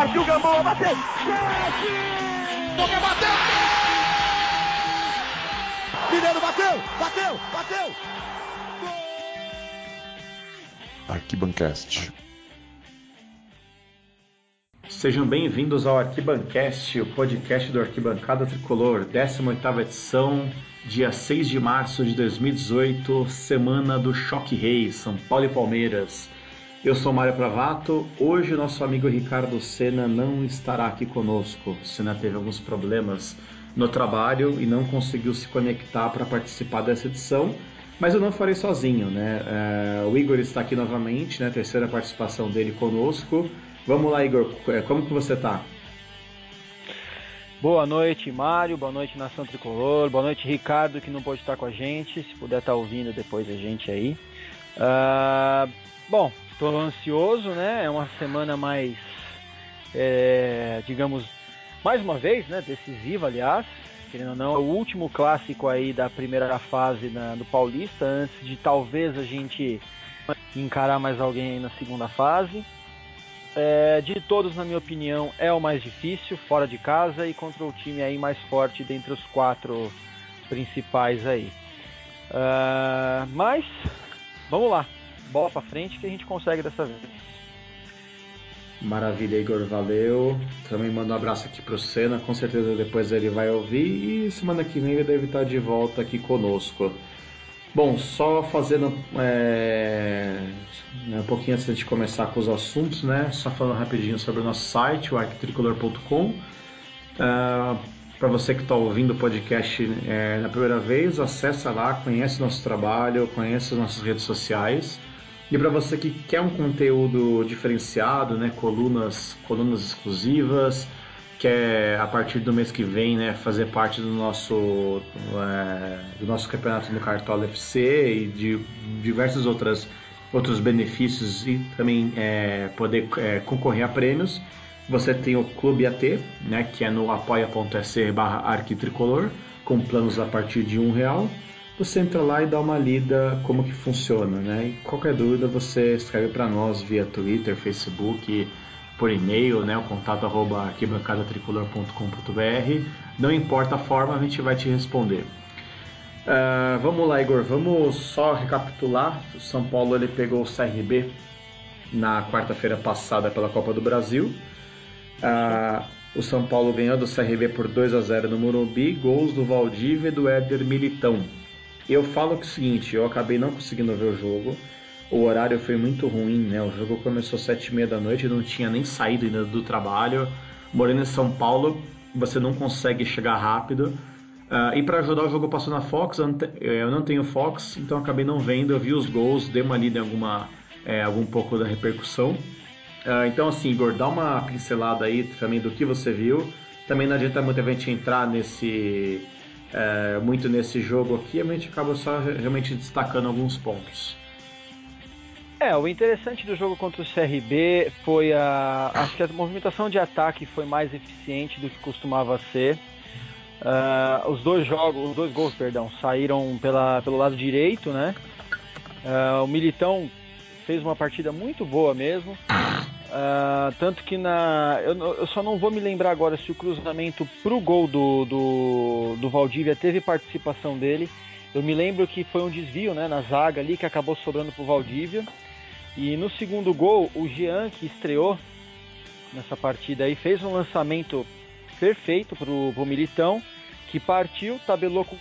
Partiu Gamboa, bateu! Chute! Boca bateu! Mineiro bateu! Bateu! Bateu! Arquibancast. Sejam bem-vindos ao Arquibancast, o podcast do Arquibancada Tricolor, 18ª edição, dia 6 de março de 2018, semana do Choque Rei, São Paulo e Palmeiras. Eu sou Mário Pravato. Hoje nosso amigo Ricardo Senna não estará aqui conosco. Senna teve alguns problemas no trabalho e não conseguiu se conectar para participar dessa edição. Mas eu não farei sozinho, né? É, o Igor está aqui novamente, né? Terceira participação dele conosco. Vamos lá, Igor. É, como que você está? Boa noite, Mário. Boa noite, Nação Tricolor. Boa noite, Ricardo, que não pode estar com a gente. Se puder estar ouvindo depois a gente aí. Uh, bom, Estou ansioso, né? É uma semana mais, é, digamos, mais uma vez, né? Decisiva, aliás. Querendo ou não, é o último clássico aí da primeira fase na, do Paulista, antes de talvez a gente encarar mais alguém aí na segunda fase. É, de todos, na minha opinião, é o mais difícil, fora de casa e contra o time aí mais forte dentre os quatro principais aí. Uh, mas, vamos lá bola para frente que a gente consegue dessa vez. Maravilha, Igor, valeu. Também mando um abraço aqui pro Senna, com certeza depois ele vai ouvir e semana que vem ele deve estar de volta aqui conosco. Bom, só fazendo é, né, um pouquinho antes de começar com os assuntos, né? Só falando rapidinho sobre o nosso site, o arquitricolor.com. Uh, é, Para você que está ouvindo o podcast é, na primeira vez, acessa lá, conhece nosso trabalho, conhece as nossas redes sociais. E para você que quer um conteúdo diferenciado, né, colunas, colunas exclusivas, quer a partir do mês que vem, né, fazer parte do nosso é, do nosso campeonato no Cartola FC e de diversos outras outros benefícios e também é, poder é, concorrer a prêmios. Você tem o Clube AT, né, que é no apoia.se/arquitricolor, com planos a partir de um real você entra lá e dá uma lida como que funciona, né? E qualquer dúvida você escreve para nós via Twitter, Facebook, por e-mail, né? O contato arroba arquibancadatricolor.com.br. Não importa a forma, a gente vai te responder. Uh, vamos lá, Igor. Vamos só recapitular. O São Paulo ele pegou o CRB na quarta-feira passada pela Copa do Brasil. Uh, o São Paulo ganhou do CRB por 2 a 0 no Morumbi, gols do Valdívia e do Éder Militão. Eu falo que é o seguinte, eu acabei não conseguindo ver o jogo. O horário foi muito ruim, né? O jogo começou às sete e meia da noite, eu não tinha nem saído ainda do trabalho. Morando em São Paulo, você não consegue chegar rápido. Uh, e para ajudar o jogo passou na Fox, eu não, eh, tenho Fox, então acabei não vendo. Eu vi os gols, dei uma lida em alguma, é, algum pouco da repercussão. Uh, então, assim, Igor, dá uma pincelada aí também do que você viu. Também não adianta muito a gente entrar nesse é, muito nesse jogo aqui, a gente acaba só realmente destacando alguns pontos. É, o interessante do jogo contra o CRB foi a. Acho que a movimentação de ataque foi mais eficiente do que costumava ser. Uh, os dois jogos, os dois gols, perdão, saíram pela, pelo lado direito, né? Uh, o Militão fez uma partida muito boa mesmo. Uh, tanto que na. Eu, eu, só não vou me lembrar agora se o cruzamento pro gol do, do, do Valdívia teve participação dele. Eu me lembro que foi um desvio né, na zaga ali que acabou sobrando pro Valdívia. E no segundo gol, o Jean, que estreou nessa partida aí, fez um lançamento perfeito pro, pro Militão, que partiu, tabelou com o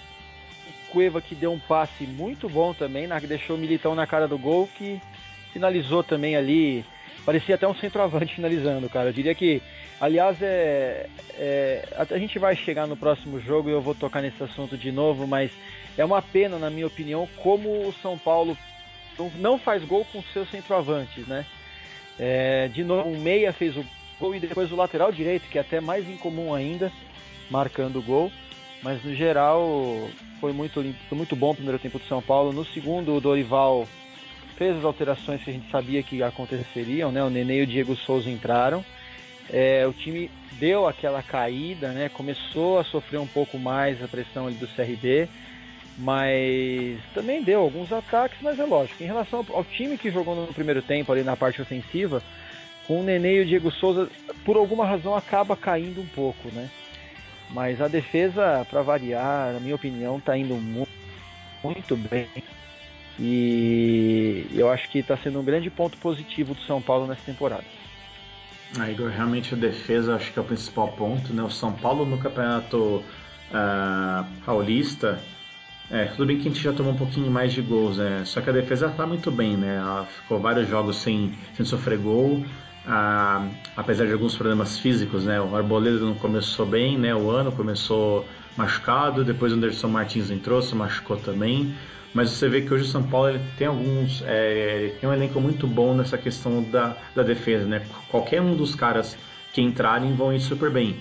Cueva, que deu um passe muito bom também, na, deixou o Militão na cara do gol, que finalizou também ali parecia até um centroavante finalizando, cara. Eu diria que, aliás, é, é, a gente vai chegar no próximo jogo e eu vou tocar nesse assunto de novo, mas é uma pena, na minha opinião, como o São Paulo não faz gol com seus centroavantes, né? É, de novo, um meia fez o gol e depois o lateral direito, que é até mais incomum ainda, marcando o gol. Mas no geral foi muito, foi muito bom o primeiro tempo do São Paulo. No segundo, o Dorival fez as alterações que a gente sabia que aconteceriam, né? O Nenê e o Diego Souza entraram. É, o time deu aquela caída, né? Começou a sofrer um pouco mais a pressão ali do CRB, mas também deu alguns ataques, mas é lógico. Em relação ao, time que jogou no primeiro tempo ali na parte ofensiva, Com o Nenê e o Diego Souza, por alguma razão, acaba caindo um pouco, né? Mas a defesa, para variar, na minha opinião, está indo muito, muito bem. E eu acho que está sendo um grande ponto positivo do São Paulo nessa temporada. Ah, Igor, realmente a defesa acho que é o principal ponto. Né? O São Paulo no campeonato uh, paulista, é, tudo bem que a gente já tomou um pouquinho mais de gols, né? só que a defesa está muito bem. Né? Ela ficou vários jogos sem, sem sofrer gol. Ah, apesar de alguns problemas físicos, né? O Arboleda não começou bem, né? O ano começou machucado, depois o Anderson Martins entrou, se machucou também. Mas você vê que hoje o São Paulo ele tem alguns, é, ele tem um elenco muito bom nessa questão da, da defesa, né? Qualquer um dos caras que entrarem vão ir super bem.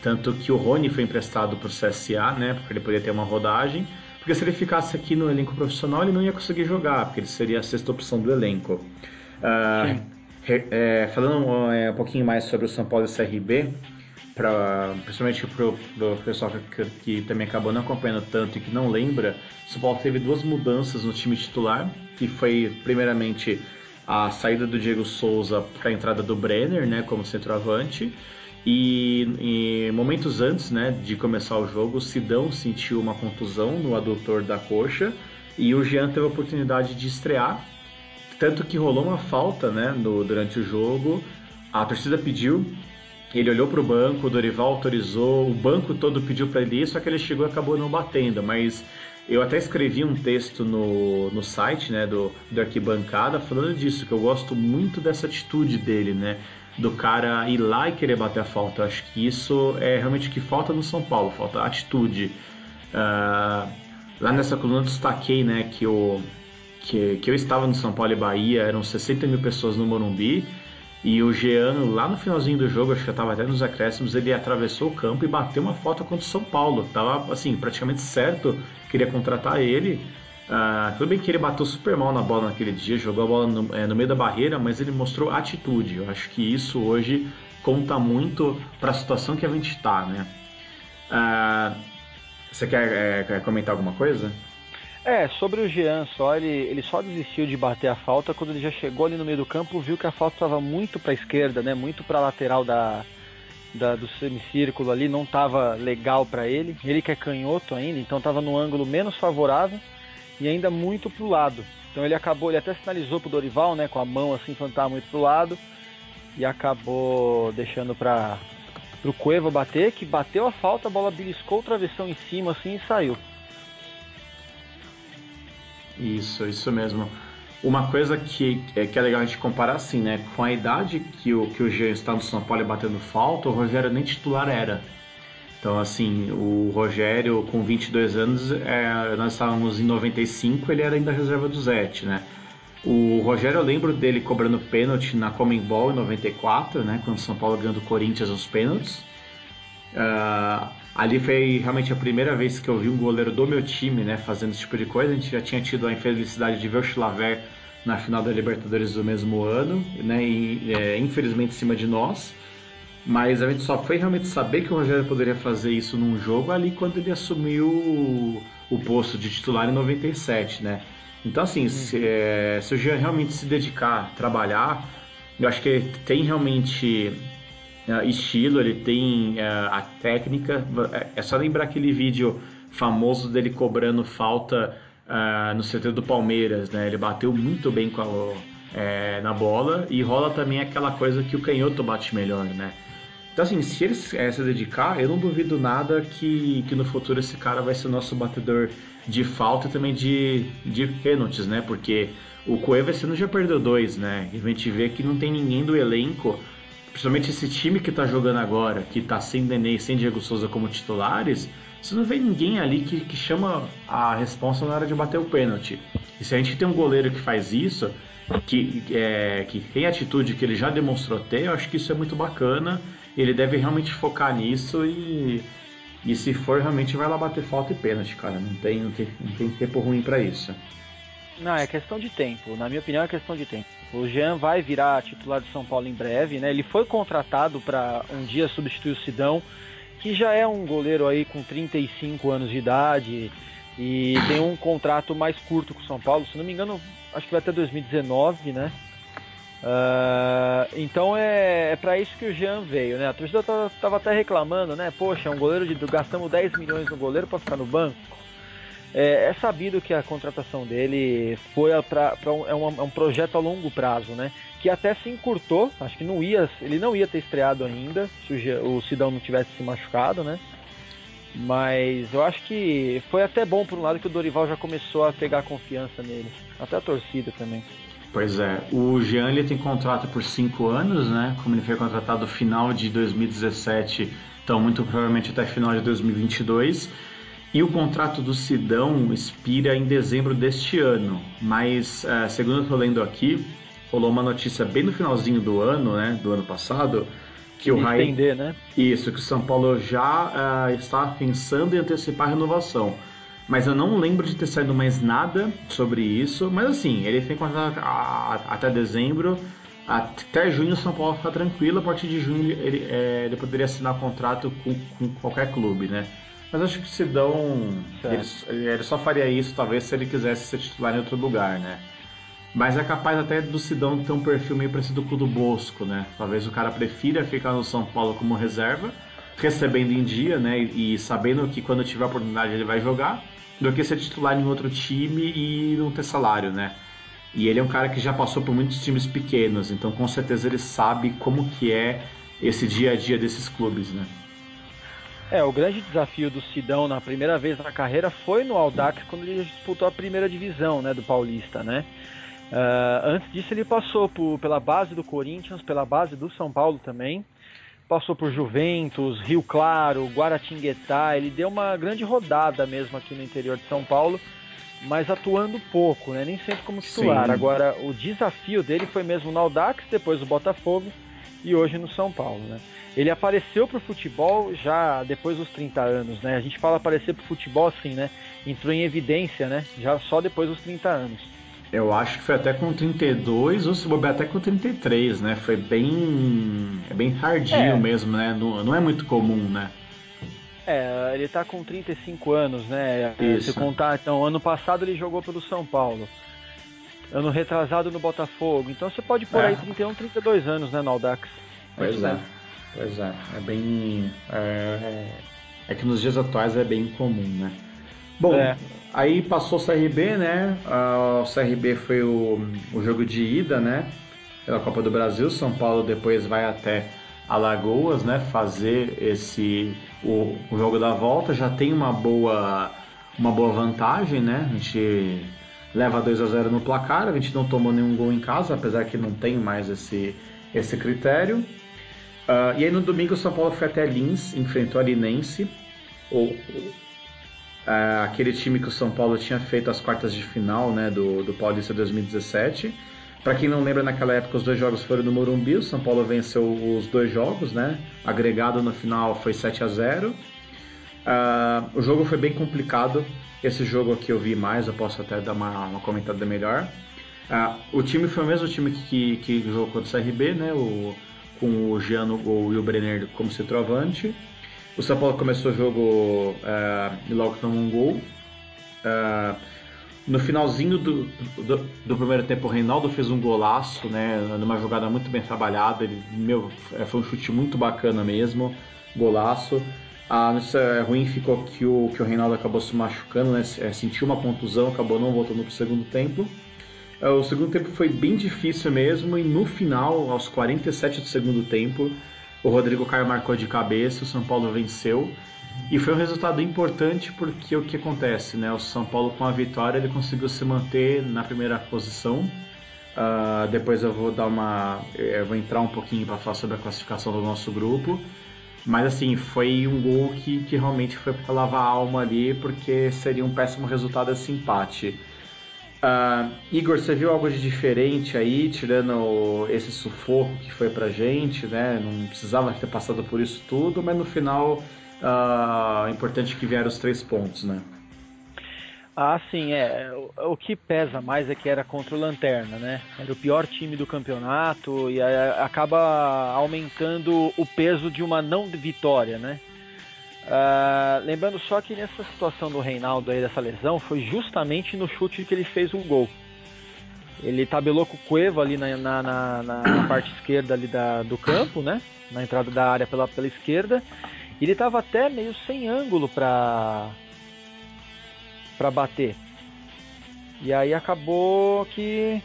Tanto que o Rony foi emprestado para o CSA, né? Porque ele poderia ter uma rodagem. Porque se ele ficasse aqui no elenco profissional, ele não ia conseguir jogar, porque ele seria a sexta opção do elenco. Uh, é, falando é, um pouquinho mais sobre o São Paulo e o CRB, pra, principalmente para o pessoal que, que, também acabou não acompanhando tanto e que não lembra, o São Paulo teve duas mudanças no time titular, que foi primeiramente a saída do Diego Souza para a entrada do Brenner, né, como centroavante, e, e, momentos antes, né, de começar o jogo, o Sidão sentiu uma contusão no adutor da coxa e o Jean teve a oportunidade de estrear. Tanto que rolou uma falta né, no, durante o jogo, a torcida pediu, ele olhou para o banco, o Dorival autorizou, o banco todo pediu para ele ir, só que ele chegou e acabou não batendo. Mas eu até escrevi um texto no, no site né, do, do Arquibancada falando disso, que eu gosto muito dessa atitude dele, né? Do cara ir lá e querer bater a falta. Eu acho que isso é realmente o que falta no São Paulo, falta atitude. Uh, lá nessa coluna eu destaquei né, que o que, que eu estava no São Paulo e Bahia, eram 60 mil pessoas no Morumbi, e o Jean, lá no finalzinho do jogo, acho que eu estava até nos acréscimos, ele atravessou o campo e bateu uma foto contra o São Paulo. Tava, assim, praticamente certo, queria contratar ele. Uh, tudo bem que ele bateu super mal na bola naquele dia, jogou a bola no, é, no meio da barreira, mas ele mostrou atitude. Eu acho que isso hoje conta muito para a situação que a gente está, né? Uh, você quer, é, comentar alguma coisa? É, sobre o Jean só, ele, ele só desistiu de bater a falta quando ele já chegou ali no meio do campo, viu que a falta estava muito para a esquerda, né, muito para a lateral da, da, do semicírculo ali, não estava legal para ele. Ele que é canhoto ainda, então estava no ângulo menos favorável e ainda muito para o lado. Então ele acabou, ele até sinalizou pro Dorival, né, com a mão assim, falando muito pro lado e acabou deixando para o Cueva bater, que bateu a falta, a bola beliscou o travessão em cima assim e saiu. Isso, isso mesmo. Uma coisa que, é, que é legal a gente comparar assim, né? Com a idade que o, que o Jean está no São Paulo batendo falta, o Rogério nem titular era. Então, assim, o Rogério com 22 anos, é, nós estávamos em 95, ele era ainda reserva do Zete, né? O Rogério, eu lembro dele cobrando pênalti na Comembol em 94, né? Quando o São Paulo ganhou do Corinthians os pênaltis. Uh, ali foi realmente a primeira vez que eu vi um goleiro do meu time né, fazendo esse tipo de coisa. A gente já tinha tido a infelicidade de ver o Chilaver na final da Libertadores do mesmo ano, né, e é, infelizmente em cima de nós. Mas a gente só foi realmente saber que o Rogério poderia fazer isso num jogo ali quando ele assumiu o, o posto de titular em 97, né? Então, assim, se, é, se o Jean realmente se dedicar, trabalhar, eu acho que tem realmente estilo, ele tem uh, a técnica. É só lembrar aquele vídeo famoso dele cobrando falta uh, no CT do Palmeiras, né? Ele bateu muito bem com a, é, na bola e rola também aquela coisa que o canhoto bate melhor, né? Então, assim, se ele é, se dedicar, eu não duvido nada que, que no futuro esse cara vai ser o nosso batedor de falta e também de, de pênaltis, né? Porque o Cueva esse ano já perdeu dois, né? E a gente vê que não tem ninguém do elenco principalmente esse time que tá jogando agora, que tá sem Nenê e sem Diego Souza como titulares, você não vê ninguém ali que, que chama a responsa na hora de bater o pênalti. E se a gente tem um goleiro que faz isso, que, é, que tem atitude que ele já demonstrou ter, eu acho que isso é muito bacana. Ele deve realmente focar nisso e, e se for, realmente vai lá bater falta e pênalti, cara. Não tem, não tem, não tem tempo ruim para isso. Não, é questão de tempo. Na minha opinião, é questão de tempo. O Jean vai virar titular de São Paulo em breve, né? Ele foi contratado para um dia substituir o Sidão, que já é um goleiro aí com 35 anos de idade e tem um contrato mais curto com o São Paulo. Se não me engano, acho que vai até 2019, né? Uh, então é, é para isso que o Jean veio, né? A torcida tava, tava, até reclamando, né? Poxa, um goleiro de gastamos 10 milhões no goleiro para ficar no banco. É, é, sabido que a contratação dele foi para um, é, um, é um projeto a longo prazo, né? Que até se encurtou, acho que não ia, ele não ia ter estreado ainda se o, o Sidão não tivesse se machucado, né? Mas eu acho que foi até bom por um lado que o Dorival já começou a pegar confiança nele, até a torcida também. Pois é, o Jean ele tem contrato por cinco anos, né? Como ele foi contratado no final de 2017, então muito provavelmente até final de 2022. E o contrato do Sidão expira em dezembro deste ano, mas uh, segundo eu estou lendo aqui, rolou uma notícia bem no finalzinho do ano, né? Do ano passado, que o Rai... Estender, né? Isso, que o São Paulo já uh, está pensando em antecipar a renovação mas eu não lembro de ter saído mais nada sobre isso. Mas assim, ele tem contrato até dezembro. Até junho o São Paulo fica tranquilo. A partir de junho ele, é, ele poderia assinar contrato com, com, qualquer clube, né? Mas acho que o Sidão ele, ele, só faria isso talvez se ele quisesse ser titular em outro lugar, né? Mas é capaz até do Sidão ter um perfil meio parecido com o do Bosco, né? Talvez o cara prefira ficar no São Paulo como reserva, recebendo em dia, né? E sabendo que quando tiver oportunidade ele vai jogar do que ser titular em outro time e não ter salário, né? E ele é um cara que já passou por muitos times pequenos, então com certeza ele sabe como que é esse dia a dia desses clubes, né? É, o grande desafio do Sidão na primeira vez na carreira foi no Aldax quando ele disputou a primeira divisão, né, do Paulista, né? Uh, antes disso ele passou por, pela base do Corinthians, pela base do São Paulo também, passou por Juventus, Rio Claro, Guaratinguetá, ele deu uma grande rodada mesmo aqui no interior de São Paulo, mas atuando pouco, né? nem sempre como titular. Sim. Agora, o desafio dele foi mesmo no Audax, depois no Botafogo e hoje no São Paulo. Né? Ele apareceu para o futebol já depois dos 30 anos, né? A gente fala aparecer para o futebol assim, né? Entrou em evidência, né? Já só depois dos 30 anos. Eu acho que foi até com 32 ou se bobear até com 33, né? Foi bem. É bem tardio é. mesmo, né? Não, não é muito comum, né? É, ele tá com 35 anos, né? Isso. Se contar, então, ano passado ele jogou pelo São Paulo. Ano retrasado no Botafogo. Então você pode pôr é. aí 31, 32 anos, né, no Aldax. Pois é. Pois é. É bem. É, é, é que nos dias atuais é bem comum, né? Bom, é. aí passou o CRB, né? O CRB foi o, o jogo de ida, né? Pela Copa do Brasil. São Paulo depois vai até Alagoas, né? Fazer esse o, o jogo da volta. Já tem uma boa uma boa vantagem, né? A gente leva 2 a 0 no placar. A gente não tomou nenhum gol em casa, apesar que não tem mais esse esse critério. Uh, e aí no domingo o São Paulo foi até Lins, enfrentou a Linense. O, Uh, aquele time que o São Paulo tinha feito as quartas de final né, do, do Paulista 2017. Para quem não lembra, naquela época os dois jogos foram no Morumbi, o São Paulo venceu os dois jogos, né? Agregado no final foi 7 a 0 uh, O jogo foi bem complicado. Esse jogo aqui eu vi mais, eu posso até dar uma, uma comentada melhor. Uh, o time foi o mesmo time que, que, que jogou contra o CRB, né? O, com o Jean no gol e o Brenner como centroavante. O São Paulo começou o jogo uh, e logo tomou um gol. Uh, no finalzinho do, do, do, primeiro tempo, o Reinaldo fez um golaço, né? Numa jogada muito bem trabalhada. Ele, meu, é, foi um chute muito bacana mesmo. Golaço. A notícia ruim ficou que o, que o Reinaldo acabou se machucando, né? É, sentiu uma contusão, acabou não voltando para o segundo tempo. O segundo tempo foi bem difícil mesmo, e no final, aos 47 do segundo tempo, o Rodrigo Caio marcou de cabeça, o São Paulo venceu. E foi um resultado importante porque o que acontece, né? O São Paulo com a vitória ele conseguiu se manter na primeira posição. Uh, depois eu vou dar uma, eu vou entrar um pouquinho para falar sobre a classificação do nosso grupo. Mas assim, foi um gol que, que realmente foi para lavar a alma ali, porque seria um péssimo resultado esse empate. Uh, Igor, você viu algo de diferente aí, tirando esse sufoco que foi pra gente, né? Não precisava ter passado por isso tudo, mas no final, uh, importante que vieram os três pontos, né? Ah, sim, é. O, o, que pesa mais é que era contra o Lanterna, né? Era o pior time do campeonato e acaba aumentando o peso de uma não vitória, né? Uh, lembrando só que nessa situação do Reinaldo aí dessa lesão foi justamente no chute que ele fez um gol. Ele tabelou com o Cueva ali na, na, na, na parte esquerda ali da, do campo, né? Na entrada da área pela, pela esquerda. Ele estava até meio sem ângulo para para bater. E aí acabou que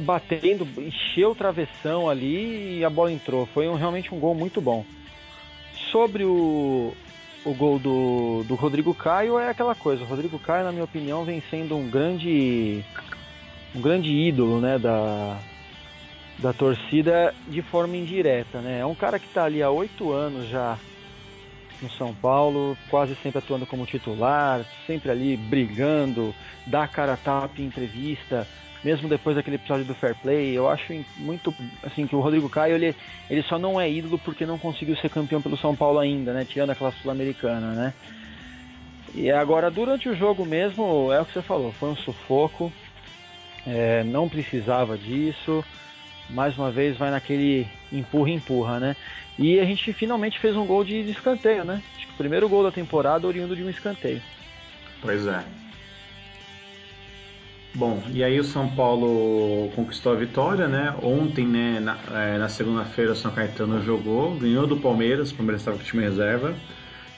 batendo, encheu o travessão ali e a bola entrou. Foi um, realmente um gol muito bom. Sobre o, o gol do, do Rodrigo Caio, é aquela coisa. O Rodrigo Caio, na minha opinião, vem sendo um grande um grande ídolo né, da, da torcida de forma indireta. Né? É um cara que está ali há oito anos já no São Paulo, quase sempre atuando como titular, sempre ali brigando, dá cara a tapa em entrevista, mesmo depois daquele episódio do Fair Play. Eu acho muito assim que o Rodrigo Caio ele, ele só não é ídolo porque não conseguiu ser campeão pelo São Paulo ainda, né? Tirando aquela sul-americana, né? E agora durante o jogo mesmo é o que você falou, foi um sufoco, é, não precisava disso mais uma vez vai naquele empurra empurra, né? E a gente finalmente fez um gol de, escanteio, né? Acho que o primeiro gol da temporada oriundo de um escanteio. Pois é. Bom, e aí o São Paulo conquistou a vitória, né? Ontem, né, na, é, na segunda-feira, o São Caetano jogou, ganhou do Palmeiras, o Palmeiras estava com o time reserva.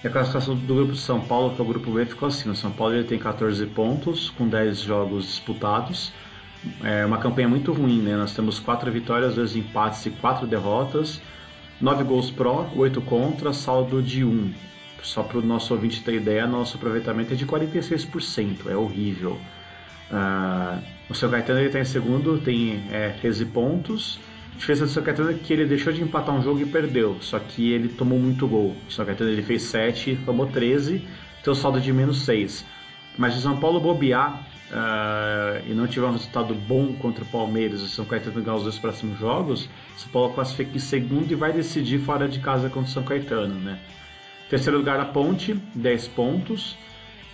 E a classificação do grupo de São Paulo, que é o grupo B, ficou assim: o São Paulo ele tem 14 pontos, com 10 jogos disputados é uma campanha muito ruim, né? Nós temos quatro vitórias, dois empates e quatro derrotas, nove gols pró, oito contra, saldo de um. Só para o nosso ouvinte ter ideia, nosso aproveitamento é de 46%, é horrível. Uh, o seu Caetano está em segundo, tem é, 13 pontos. A diferença do seu Caetano é que ele deixou de empatar um jogo e perdeu, só que ele tomou muito gol. O seu Caetano ele fez 7, tomou 13, tem saldo de menos 6. Mas o São Paulo bobear, uh, e não tiver um resultado bom contra o Palmeiras e o São Caetano ganhar os dois próximos jogos, o São Paulo classifica em segundo e vai decidir fora de casa contra o São Caetano, né? Terceiro lugar a Ponte, 10 pontos.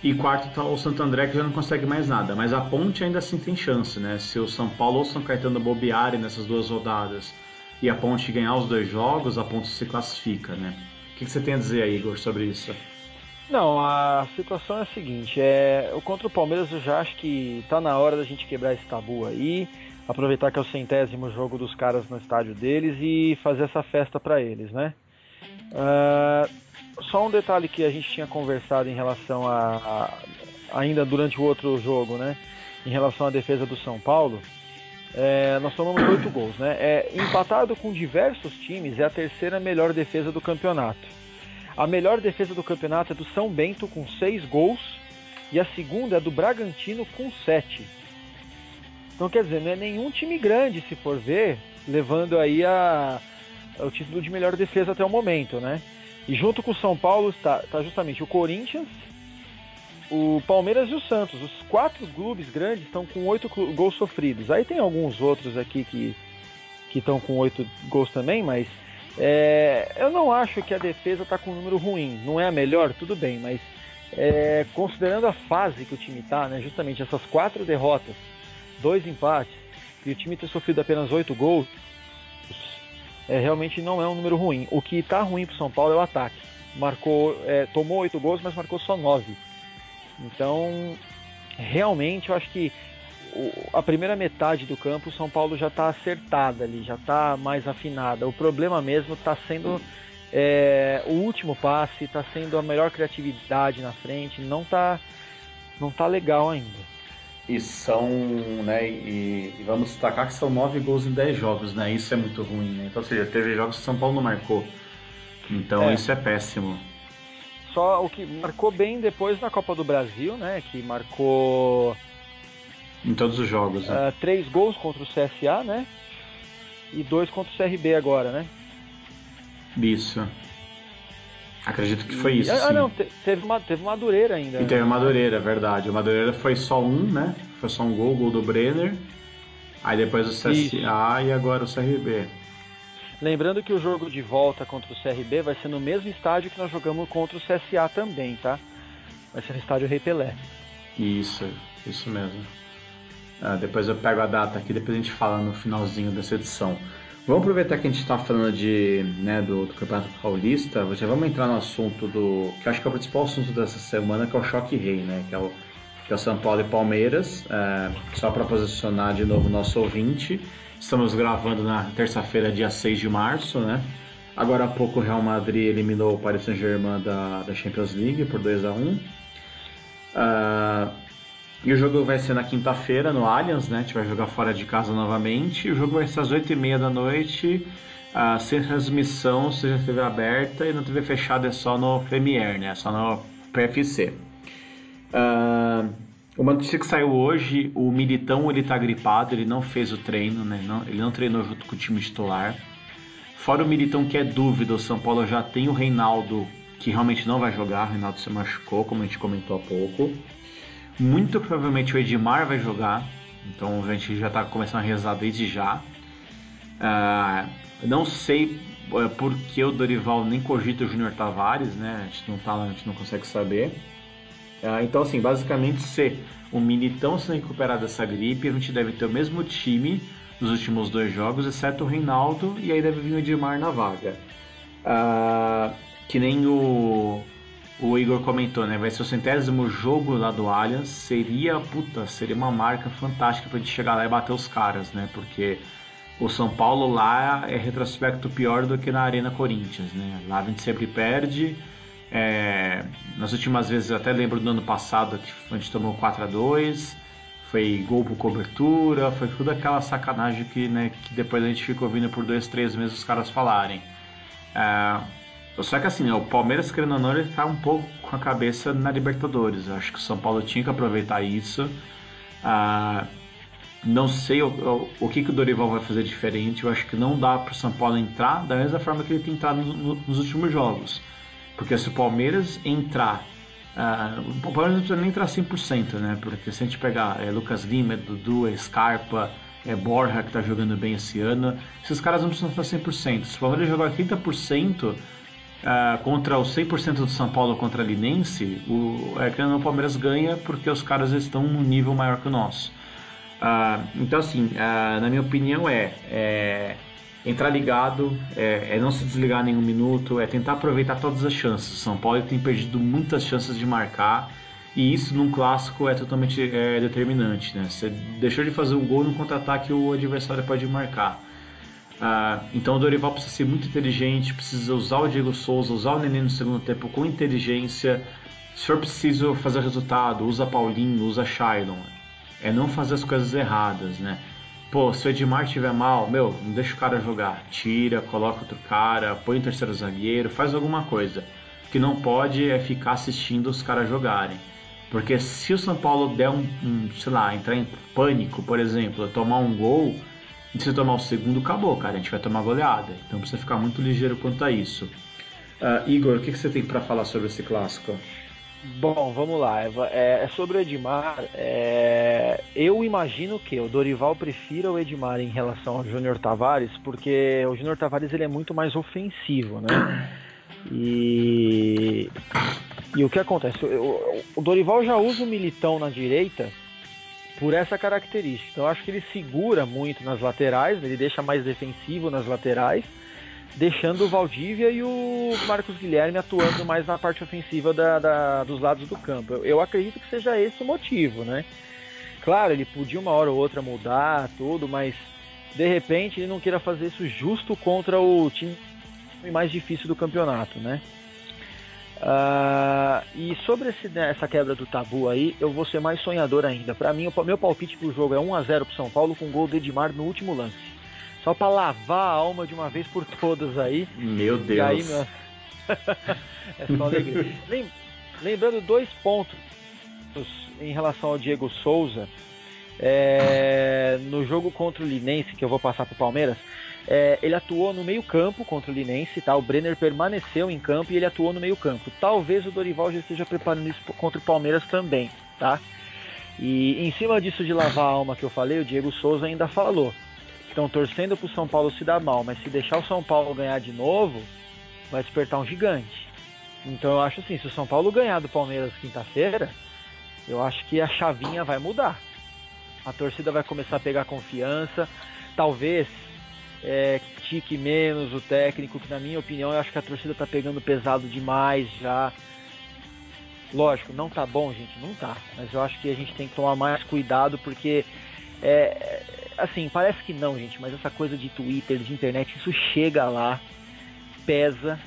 E quarto está o Santo André, que já não consegue mais nada. Mas a Ponte ainda assim tem chance, né? Se o São Paulo ou o São Caetano bobearem nessas duas rodadas e a Ponte ganhar os dois jogos, a Ponte se classifica, né? O que, que você tem a dizer aí, Igor, sobre isso? Não, a situação é a seguinte, é, o contra o Palmeiras eu já acho que tá na hora da gente quebrar esse tabu aí, aproveitar que é o centésimo jogo dos caras no estádio deles e fazer essa festa para eles, né? Uh, só um detalhe que a gente tinha conversado em relação a, a, ainda durante o outro jogo, né? Em relação à defesa do São Paulo, é, nós tomamos oito gols, né? É, empatado com diversos times, é a terceira melhor defesa do campeonato. A melhor defesa do campeonato é do São Bento com 6 gols e a segunda é do Bragantino com 7. Então quer dizer, não é nenhum time grande se for ver, levando aí a, o título de melhor defesa até o momento, né? E junto com o São Paulo está, está justamente o Corinthians, o Palmeiras e o Santos. Os quatro clubes grandes estão com oito gols sofridos. Aí tem alguns outros aqui que que estão com oito gols também, mas é, eu não acho que a defesa está com um número ruim. Não é a melhor, tudo bem, mas é, considerando a fase que o time está, né, justamente essas quatro derrotas, dois empates e o time ter sofrido apenas oito gols, é, realmente não é um número ruim. O que está ruim para São Paulo é o ataque. Marcou, é, tomou oito gols, mas marcou só nove. Então, realmente, eu acho que a primeira metade do campo, o São Paulo já está acertada ali, já está mais afinada. O problema mesmo está sendo é, o último passe, está sendo a melhor criatividade na frente, não está não tá legal ainda. E são, né, e, e, vamos destacar que são nove gols em dez jogos, né? Isso é muito ruim, né? Então, ou seja, teve jogos que o São Paulo não marcou. Então é. isso é péssimo. Só o que marcou bem depois na Copa do Brasil, né? Que marcou em todos os jogos. Né? Uh, três gols contra o CSA, né? E dois contra o CRB agora, né? Isso. Acredito que foi isso. Ah, sim. não, teve, uma, teve Madureira ainda. E teve Madureira, verdade. O Madureira foi só um, né? Foi só um gol, gol do Brenner. Aí depois o CSA isso. e agora o CRB. Lembrando que o jogo de volta contra o CRB vai ser no mesmo estádio que nós jogamos contra o CSA também, tá? Vai ser no estádio Rei Pelé. Isso, isso mesmo. Ah, depois eu pego a data aqui, depois a gente fala no finalzinho dessa edição. Vamos aproveitar que a gente está falando de, né, do, do, Campeonato Paulista, já vamos entrar no assunto do. que acho que é o principal assunto dessa semana, que é o Choque Rei, né? Que é o que é o São Paulo e Palmeiras. É, só para posicionar de novo nosso ouvinte, estamos gravando na terça-feira, dia 6 de março, né? Agora há pouco o Real Madrid eliminou o Paris Saint-Germain da, da Champions League por 2 a 1 uh, ah, E o jogo vai ser na quinta-feira no Allianz, né? A gente vai jogar fora de casa novamente. O jogo vai ser às 8h30 da noite, uh, sem transmissão, seja TV aberta e na TV fechada é só no Premiere, né? Só no PFC. Uh, uma notícia que saiu hoje, o Militão ele tá gripado, ele não fez o treino, né? Não, ele não treinou junto com o time titular. Fora o Militão que é dúvida, o São Paulo já tem o Reinaldo que realmente não vai jogar, o Reinaldo se machucou, como a gente comentou há pouco. Muito provavelmente o Edmar vai jogar, então a gente já está começando a rezar desde já. Uh, não sei uh, por que o Dorival nem cogita o Júnior Tavares, né? A gente não tá, a gente não consegue saber. Uh, então, assim, basicamente, se o Militão se recuperar dessa gripe, a gente deve ter o mesmo time nos últimos dois jogos, exceto o Reinaldo, e aí deve vir o Edmar na vaga. Uh, que nem o, o Igor comentou, né? Vai ser o centésimo jogo lá do Allianz. Seria, puta, seria uma marca fantástica pra gente chegar lá e bater os caras, né? Porque o São Paulo lá é retrospecto pior do que na Arena Corinthians, né? Lá a gente sempre perde. É, nas últimas vezes, até lembro do ano passado que a gente tomou 4 a 2 foi gol por cobertura, foi toda aquela sacanagem que, né, que depois a gente ficou ouvindo por dois, três meses os caras falarem. É, só que assim, o Palmeiras, querendo ou não, ele tá um pouco com a cabeça na Libertadores. Eu acho que o São Paulo tinha que aproveitar isso. É, não sei o, o, o, que, que o Dorival vai fazer diferente. Eu acho que não dá para o São Paulo entrar da mesma forma que ele tem entrado no, no, nos últimos jogos. Porque se o Palmeiras entrar Uh, o Palmeiras não precisa nem entrar 100%, né? Porque se a gente pegar é, Lucas Lima, é Dudu, é Scarpa, é Borja que está jogando bem esse ano, esses caras não precisam estar 100%. Se o Palmeiras jogar 30% uh, contra o 100% do São Paulo contra a Linense, o, é o Palmeiras ganha porque os caras estão num nível maior que o nosso. Uh, então, assim, uh, na minha opinião, é, é entrar ligado, é, é, não se desligar nenhum minuto, é tentar aproveitar todas as chances. O São Paulo tem perdido muitas chances de marcar e isso num clássico é totalmente é, determinante. Né? Você deixou de fazer um gol no contra-ataque, o adversário pode marcar. Ah, então o Dorival precisa ser muito inteligente, precisa usar o Diego Souza, usar o Nenê no segundo tempo com inteligência. Se for preciso fazer resultado, usa Paulinho, usa Shailon. É não fazer as coisas erradas, né? Pô, se o Edmar tiver mal, meu, não deixa o cara jogar. Tira, coloca outro cara, põe o terceiro zagueiro, faz alguma coisa. O que não pode é ficar assistindo os caras jogarem. Porque se o São Paulo der um, um, sei lá, entrar em pânico, por exemplo, tomar um gol, e se tomar o segundo, acabou, cara. A gente vai tomar goleada. Então precisa ficar muito ligeiro quanto a isso. Uh, Igor, o que, que você tem para falar sobre esse clássico? Bom, vamos lá. É, é sobre o Edmar. É, eu imagino que o Dorival prefira o Edmar em relação ao Júnior Tavares, porque o Júnior Tavares ele é muito mais ofensivo, né? E, e o que acontece? O Dorival já usa o Militão na direita por essa característica. Então eu acho que ele segura muito nas laterais, ele deixa mais defensivo nas laterais deixando o Valdívia e o Marcos Guilherme atuando mais na parte ofensiva da, da, dos lados do campo. Eu, eu, acredito que seja esse o motivo, né? Claro, ele podia uma hora ou outra mudar tudo, mas de repente ele não queira fazer isso justo contra o time mais difícil do campeonato, né? Uh, e sobre esse, né, essa quebra do tabu aí, eu vou ser mais sonhador ainda. Para mim, o meu palpite pro jogo é 1 a 0 pro São Paulo com gol de Edmar no último lance. Só para lavar a alma de uma vez por todas aí. Meu Deus. E aí, meu... é só alegria. Lembrando dois pontos em relação ao Diego Souza. É... no jogo contra o Linense, que eu vou passar para o Palmeiras, é... ele atuou no meio-campo contra o Linense, tá? O Brenner permaneceu em campo e ele atuou no meio-campo. Talvez o Dorival já esteja preparando isso contra o Palmeiras também, tá? E em cima disso de lavar a alma que eu falei, o Diego Souza ainda falou estão torcendo para o São Paulo se dar mal, mas se deixar o São Paulo ganhar de novo, vai despertar um gigante. Então eu acho assim, se o São Paulo ganhar do Palmeiras quinta-feira, eu acho que a chavinha vai mudar. A torcida vai começar a pegar confiança, talvez é, tique menos o técnico, que na minha opinião eu acho que a torcida está pegando pesado demais já. Lógico, não tá bom, gente, não tá. Mas eu acho que a gente tem que tomar mais cuidado porque é, assim, parece que não, gente, mas essa coisa de Twitter, de internet, isso chega lá, pesa,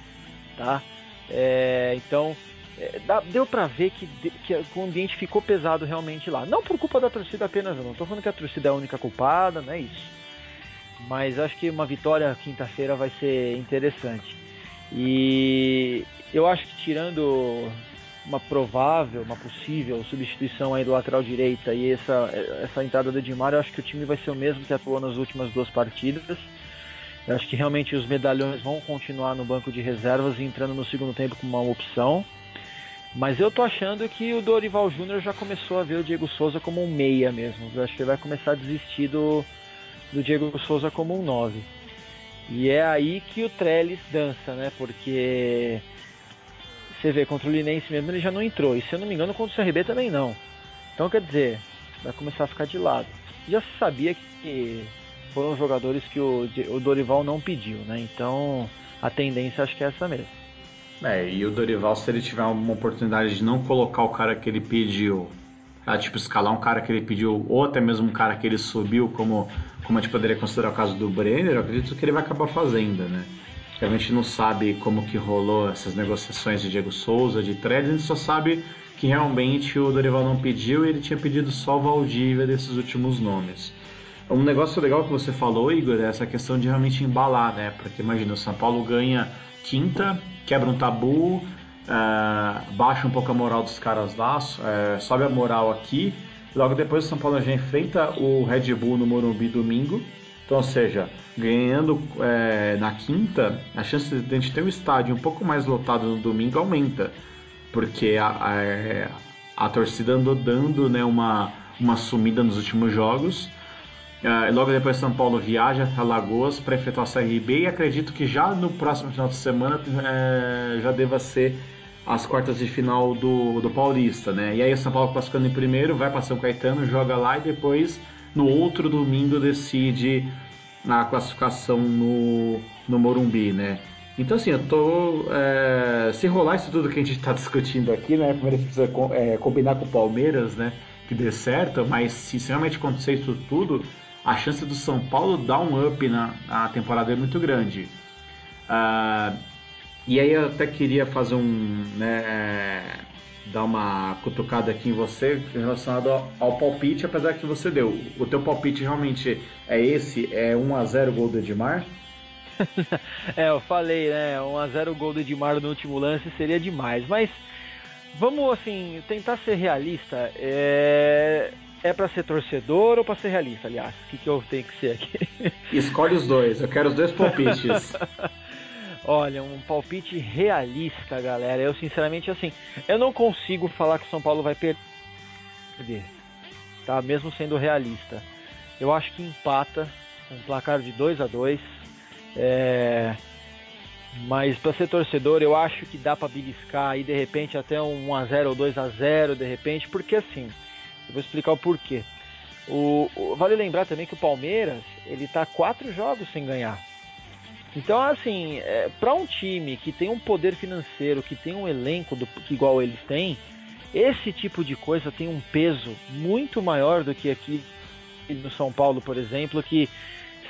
tá? É, então, é, deu pra ver que, que, o ambiente ficou pesado realmente lá. Não por culpa da torcida apenas. Não tô falando que a torcida é a única culpada, não é isso. Mas acho que uma vitória quinta-feira vai ser interessante. E eu acho que tirando uma provável, uma possível substituição aí do lateral direita e essa, essa entrada do Edmar, eu acho que o time vai ser o mesmo que atuou nas últimas duas partidas. Eu acho que realmente os medalhões vão continuar no banco de reservas e entrando no segundo tempo como uma opção. Mas eu tô achando que o Dorival Júnior já começou a ver o Diego Souza como um meia mesmo. Eu acho que ele vai começar a desistir do, do Diego Souza como um 9. E é aí que o Trellis dança, né? Porque você vê, contra o Linense mesmo ele já não entrou. E se eu não me engano, contra o CRB também não. Então quer dizer, vai começar a ficar de lado. Já se sabia que foram jogadores que o, Dorival não pediu, né? Então a tendência acho que é essa mesmo. É, e o Dorival, se ele tiver uma oportunidade de não colocar o cara que ele pediu, ah, tipo, escalar um cara que ele pediu, ou até mesmo um cara que ele subiu, como, como a gente poderia considerar o caso do Brenner, eu acredito que ele vai acabar fazendo, né? a gente não sabe como que rolou essas negociações de Diego Souza, de Trellis, a gente só sabe que realmente o Dorival não pediu e ele tinha pedido só Valdívia desses últimos nomes. Um negócio legal que você falou, Igor, é essa questão de realmente embalar, né? Porque imagina, o São Paulo ganha quinta, quebra um tabu, uh, baixa um pouco a moral dos caras lá, uh, sobe a moral aqui. Logo depois o São Paulo já enfrenta o Red Bull no Morumbi domingo então, ou seja, ganhando é, na quinta, a chance de a gente ter um estádio um pouco mais lotado no domingo aumenta, porque a, a, a torcida andou dando né, uma, uma sumida nos últimos jogos. Logo depois São Paulo viaja para Lagoas para enfrentar o CRB e acredito que já no próximo final de semana é, já deva ser as quartas de final do, do Paulista, né? E aí o São Paulo classificando em primeiro, vai para São Caetano, joga lá e depois no outro domingo decide a classificação no, no Morumbi, né? Então, assim, eu tô. É, se rolar isso tudo que a gente está discutindo aqui, né? Primeiro a gente precisa é, combinar com o Palmeiras, né? Que dê certo, mas se realmente acontecer isso tudo, a chance do São Paulo dar um up na, na temporada é muito grande. Uh, e aí eu até queria fazer um. Né, dar uma cutucada aqui em você relacionado ao, ao, palpite, apesar que você deu. O teu palpite realmente é esse? É 1x0 gol do Edmar? é, eu falei, né? 1x0 gol do Edmar no último lance seria demais, mas vamos assim, tentar ser realista. É, é para ser torcedor ou para ser realista, aliás? O que, que eu tenho que ser aqui? Escolhe os dois, eu quero os dois palpites. Olha, um palpite realista, galera. Eu sinceramente assim, eu não consigo falar que o São Paulo vai perder, tá? Mesmo sendo realista. Eu acho que empata, um placar de 2 a 2 é... Mas para ser torcedor, eu acho que dá para beliscar aí de repente até um 1 a 0 ou 2 a 0 de repente, porque assim, eu vou explicar o porquê. O, o, vale lembrar também que o Palmeiras ele tá quatro jogos sem ganhar. Então, assim, é, para um time que tem um poder financeiro, que tem um elenco do, que igual eles têm, esse tipo de coisa tem um peso muito maior do que aqui no São Paulo, por exemplo, que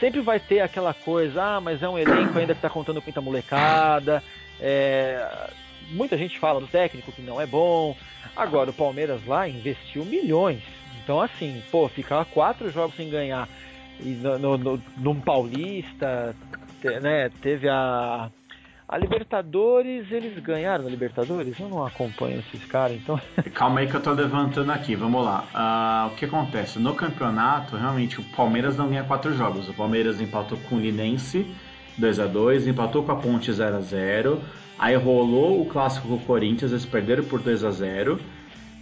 sempre vai ter aquela coisa, ah, mas é um elenco ainda que está contando com muita molecada. É, muita gente fala do técnico que não é bom. Agora, o Palmeiras lá investiu milhões. Então, assim, pô, ficar quatro jogos sem ganhar no, no, no, num Paulista, né, teve a a Libertadores, eles ganharam a Libertadores? Eu não acompanho esses caras, então. Calma aí que eu tô levantando aqui, vamos lá. Uh, o que acontece? No campeonato, realmente, o Palmeiras não ganha quatro jogos. O Palmeiras empatou com o Linense 2 a 2 empatou com a Ponte 0 a 0 Aí rolou o clássico com o Corinthians, eles perderam por 2 a 0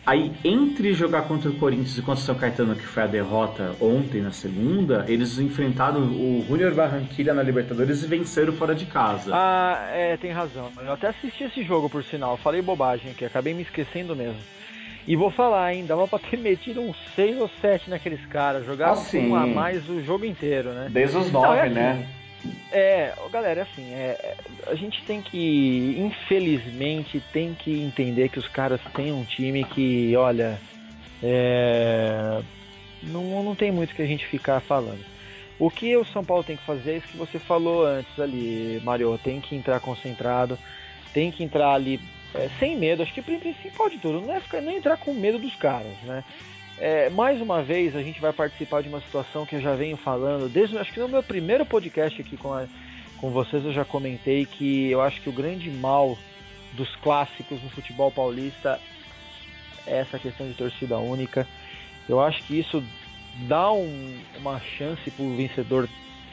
Aí, entre jogar contra o Corinthians e contra o São Caetano, que foi a derrota ontem na segunda, eles enfrentaram o Junior Barranquilla na Libertadores e venceram fora de casa. Ah, é, tem razão. Eu até assisti esse jogo, por sinal. Falei bobagem aqui, acabei me esquecendo mesmo. E vou falar, hein, dava pra ter metido uns 6 ou 7 naqueles caras. Jogavam assim, com a mais o jogo inteiro, né? Desde os 9, é assim, né? É, galera, assim, é, a gente tem que, infelizmente, tem que entender que os caras têm um time que, olha, é, não, não tem muito que a gente ficar falando. O que o São Paulo tem que fazer é isso que você falou antes ali, Mario. Tem que entrar concentrado, tem que entrar ali é, sem medo. Acho que o principal de tudo não é ficar, nem entrar com medo dos caras, né? É, mais uma vez a gente vai participar de uma situação que eu já venho falando desde acho que no meu primeiro podcast aqui com, a, com vocês eu já comentei que eu acho que o grande mal dos clássicos no futebol paulista é essa questão de torcida única. Eu acho que isso dá um, uma chance para o vencedor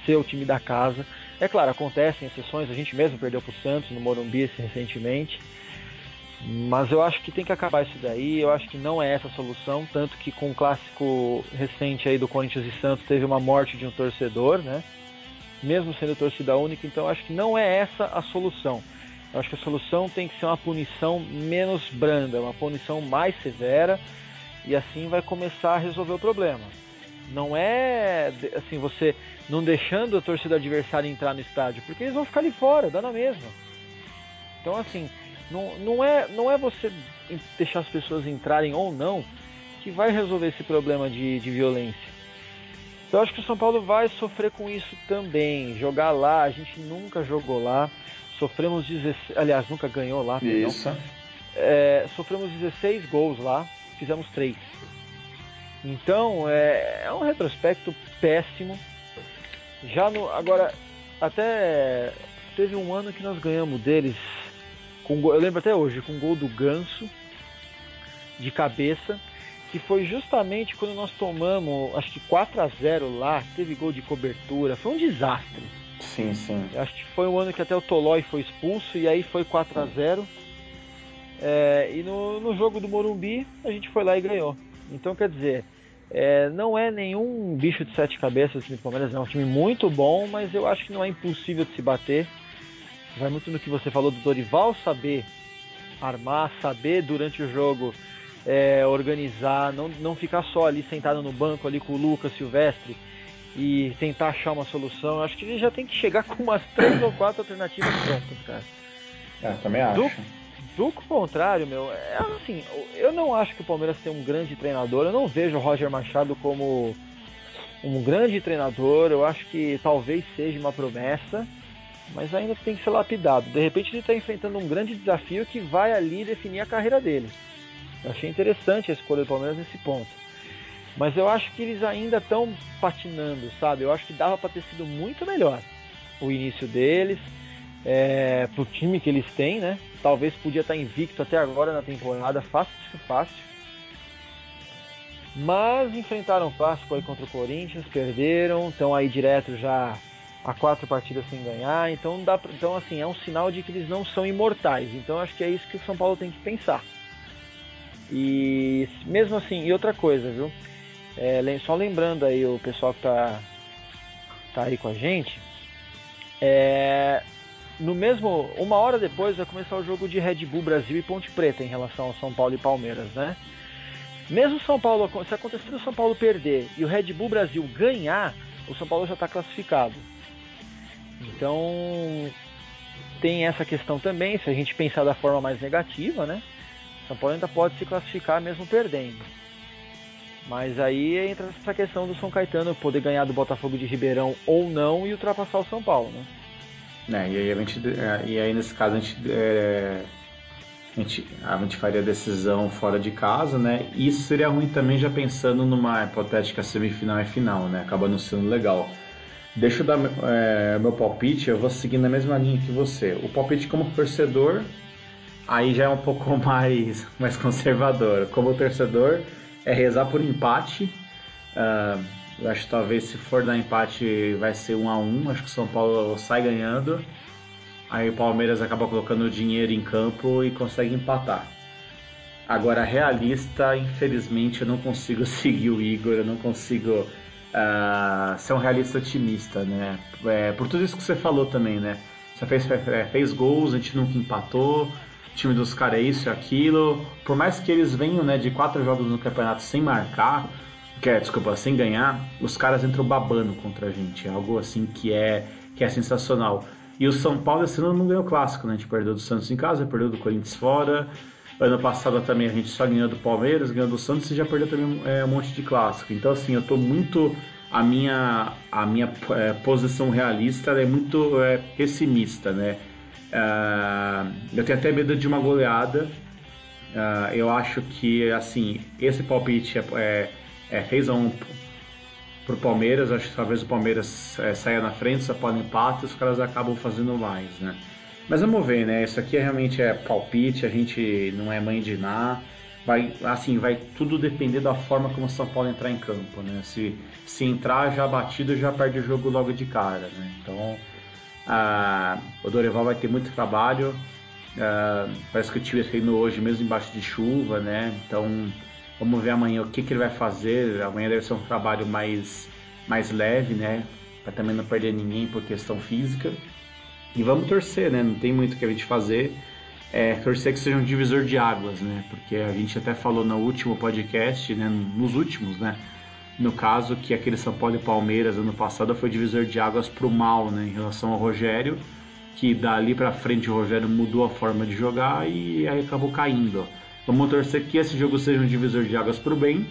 ser o time da casa. É claro, acontecem exceções, a gente mesmo perdeu para o Santos no Morumbi recentemente. Mas eu acho que tem que acabar isso daí, eu acho que não é essa a solução, tanto que com o clássico recente aí do Corinthians e Santos teve uma morte de um torcedor, né? Mesmo sendo torcida única, então eu acho que não é essa a solução. Eu acho que a solução tem que ser uma punição menos branda, uma punição mais severa, e assim vai começar a resolver o problema. Não é assim, você não deixando a torcida adversária entrar no estádio, porque eles vão ficar ali fora, dá na mesma. Então, assim, não, não, é, não é você deixar as pessoas entrarem ou não que vai resolver esse problema de, de violência. Então, eu acho que o São Paulo vai sofrer com isso também. Jogar lá, a gente nunca jogou lá. Sofremos 16. Aliás, nunca ganhou lá. Isso. É, sofremos 16 gols lá, fizemos 3. Então é, é um retrospecto péssimo. Já no. Agora, até teve um ano que nós ganhamos deles. Com, eu lembro até hoje, com gol do Ganso de cabeça, que foi justamente quando nós tomamos, acho que 4 a 0 lá, teve gol de cobertura, foi um desastre. Sim, sim. Acho que foi um ano que até o Tolói foi expulso e aí foi 4 a 0 é, E no, no jogo do Morumbi a gente foi lá e ganhou. Então quer dizer, é, não é nenhum bicho de sete cabeças o time do Palmeiras, é um time muito bom, mas eu acho que não é impossível de se bater. Vai muito no que você falou do Dorival saber armar, saber durante o jogo é, organizar, não, não ficar só ali sentado no banco ali com o Lucas Silvestre e tentar achar uma solução. Eu acho que ele já tem que chegar com umas três ou quatro alternativas prontas, cara. É, também acho. Do, do contrário, meu, é assim, eu não acho que o Palmeiras tem um grande treinador, eu não vejo o Roger Machado como um grande treinador, eu acho que talvez seja uma promessa, mas ainda tem que ser lapidado. De repente ele está enfrentando um grande desafio que vai ali definir a carreira dele. Eu achei interessante a escolha do Palmeiras nesse ponto. Mas eu acho que eles ainda estão patinando, sabe? Eu acho que dava para ter sido muito melhor o início deles, é, pro time que eles têm, né? Talvez podia estar invicto até agora na temporada, fácil, fácil. Mas enfrentaram o clássico aí contra o Corinthians, perderam, estão aí direto já a quatro partidas sem ganhar, então dá, então assim é um sinal de que eles não são imortais. Então acho que é isso que o São Paulo tem que pensar. E mesmo assim, e outra coisa, viu? É, só lembrando aí o pessoal que tá, tá aí com a gente, é, no mesmo uma hora depois vai começar o jogo de Red Bull Brasil e Ponte Preta em relação ao São Paulo e Palmeiras, né? Mesmo São Paulo, se acontecer o São Paulo perder e o Red Bull Brasil ganhar, o São Paulo já está classificado. Então tem essa questão também, se a gente pensar da forma mais negativa, né? São Paulo ainda pode se classificar mesmo perdendo. Mas aí entra essa questão do São Caetano poder ganhar do Botafogo de Ribeirão ou não e ultrapassar o São Paulo, né? É, e, aí gente, é, e aí nesse caso a gente, é, a gente, a gente faria a decisão fora de casa, né? Isso seria ruim também já pensando numa hipotética semifinal e final, né? Acaba não sendo legal. Deixa eu dar é, meu palpite, eu vou seguir na mesma linha que você. O palpite como torcedor, aí já é um pouco mais, mais conservador. Como torcedor, é rezar por empate. Uh, eu acho que talvez se for dar empate vai ser um a um. Acho que o São Paulo sai ganhando. Aí o Palmeiras acaba colocando o dinheiro em campo e consegue empatar. Agora, realista, infelizmente, eu não consigo seguir o Igor, eu não consigo uh, ser um realista otimista, né? É, por tudo isso que você falou também, né? Você fez, é, fez gols, a gente nunca empatou, o time dos caras é isso e aquilo. Por mais que eles venham né, de quatro jogos no campeonato sem marcar, que é, desculpa, sem ganhar, os caras entram babando contra a gente. É algo assim que é que é sensacional. E o São Paulo esse ano não ganhou o clássico, né? A gente perdeu do Santos em casa, perdeu do Corinthians fora. Ano passado também a gente só ganhou do Palmeiras, ganhou do Santos e já perdeu também é, um monte de clássico. Então assim, eu tô muito a minha a minha é, posição realista é muito é, pessimista, né? Uh, eu tenho até medo de uma goleada. Uh, eu acho que assim esse palpite é, é, é 3 a 1 pro Palmeiras. Acho que talvez o Palmeiras é, saia na frente, só pode empate e os caras acabam fazendo mais, né? Mas vamos ver, né? Isso aqui realmente é palpite, a gente não é mãe de nada. Vai, assim, vai tudo depender da forma como o São Paulo entrar em campo, né? Se, se entrar já batido, já perde o jogo logo de cara, né? Então, ah, o Dorival vai ter muito trabalho. Ah, parece que o time treinou hoje mesmo embaixo de chuva, né? Então, vamos ver amanhã o que, que ele vai fazer. Amanhã deve ser um trabalho mais, mais leve, né? Para também não perder ninguém por questão física. E vamos torcer, né? Não tem muito o que a gente fazer. É, torcer que seja um divisor de águas, né? Porque a gente até falou no último podcast, né? Nos últimos, né? No caso, que aquele São Paulo e Palmeiras ano passado foi divisor de águas pro mal, né? Em relação ao Rogério, que dali para frente o Rogério mudou a forma de jogar e aí acabou caindo. Vamos torcer que esse jogo seja um divisor de águas pro bem,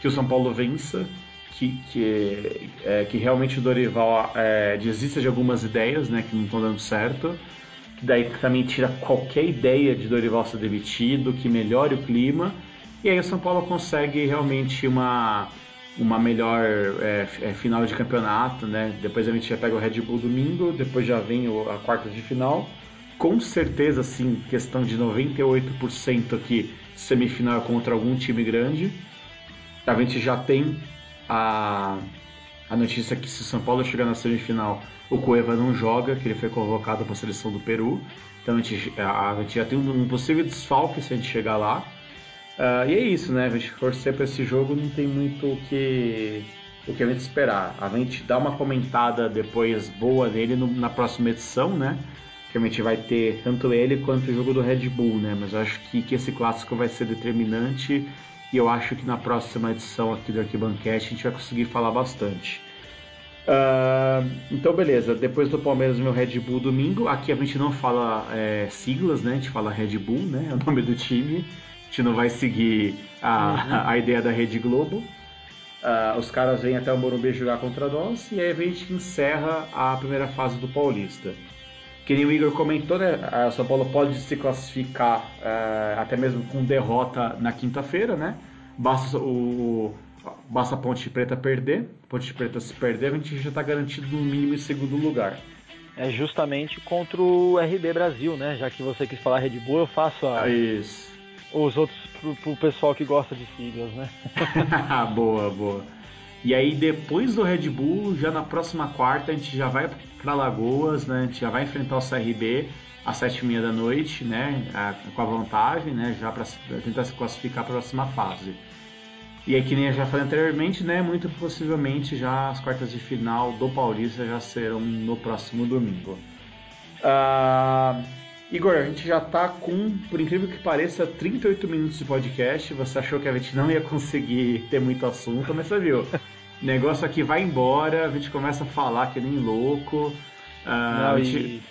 que o São Paulo vença que, que, é, que realmente o Dorival é, desista de algumas ideias né, que não estão dando certo, que daí também tira qualquer ideia de Dorival ser demitido, que melhore o clima, e aí o São Paulo consegue realmente uma, uma melhor é, é final de campeonato, né? Depois a gente já pega o Red Bull domingo, depois já vem a quarta de final. Com certeza, sim, questão de 98% aqui, semifinal contra algum time grande. A gente já tem a, a notícia que se o São Paulo chegar na semifinal, o Cueva não joga, que ele foi convocado para a seleção do Peru. Então a gente, a, a gente já tem um, um, possível desfalque se a gente chegar lá. Uh, e é isso, né? A gente torcer para esse jogo não tem muito o que, o que a gente esperar. A gente dá uma comentada depois boa nele no, na próxima edição, né? Que a gente vai ter tanto ele quanto o jogo do Red Bull, né? Mas eu acho que, que esse clássico vai ser determinante e eu acho que na próxima edição aqui do Arquibancast a gente vai conseguir falar bastante. Uh, então, beleza. Depois do Palmeiras, meu Red Bull domingo. Aqui a gente não fala é, siglas, né? A gente fala Red Bull, né? É o nome do time. A gente não vai seguir a, uhum. a ideia da Rede Globo. Uh, os caras vêm até o Morumbi jogar contra nós e aí a gente encerra a primeira fase do Paulista. Que nem o Igor comentou, né? A São Paulo pode se classificar uh, até mesmo com derrota na quinta-feira, né? Basta o, basta a Ponte Preta perder. Ponte Preta se perder, a gente já está garantido no mínimo em segundo lugar. É justamente contra o RB Brasil, né? Já que você quis falar Red Bull, eu faço a, Isso. os outros pro, pro pessoal que gosta de siglas, né? boa, boa. E aí depois do Red Bull, já na próxima quarta, a gente já vai para Lagoas, né? A gente já vai enfrentar o CRB às sete e meia da noite, né? com a vantagem, né? Já para tentar se classificar para a próxima fase. E aí, que nem eu já falei anteriormente, né? Muito possivelmente já as quartas de final do Paulista já serão no próximo domingo. Uh, Igor, a gente já tá com, por incrível que pareça, 38 minutos de podcast. Você achou que a gente não ia conseguir ter muito assunto, mas você viu. O negócio aqui vai embora, a gente começa a falar que nem louco. Uh, não, gente...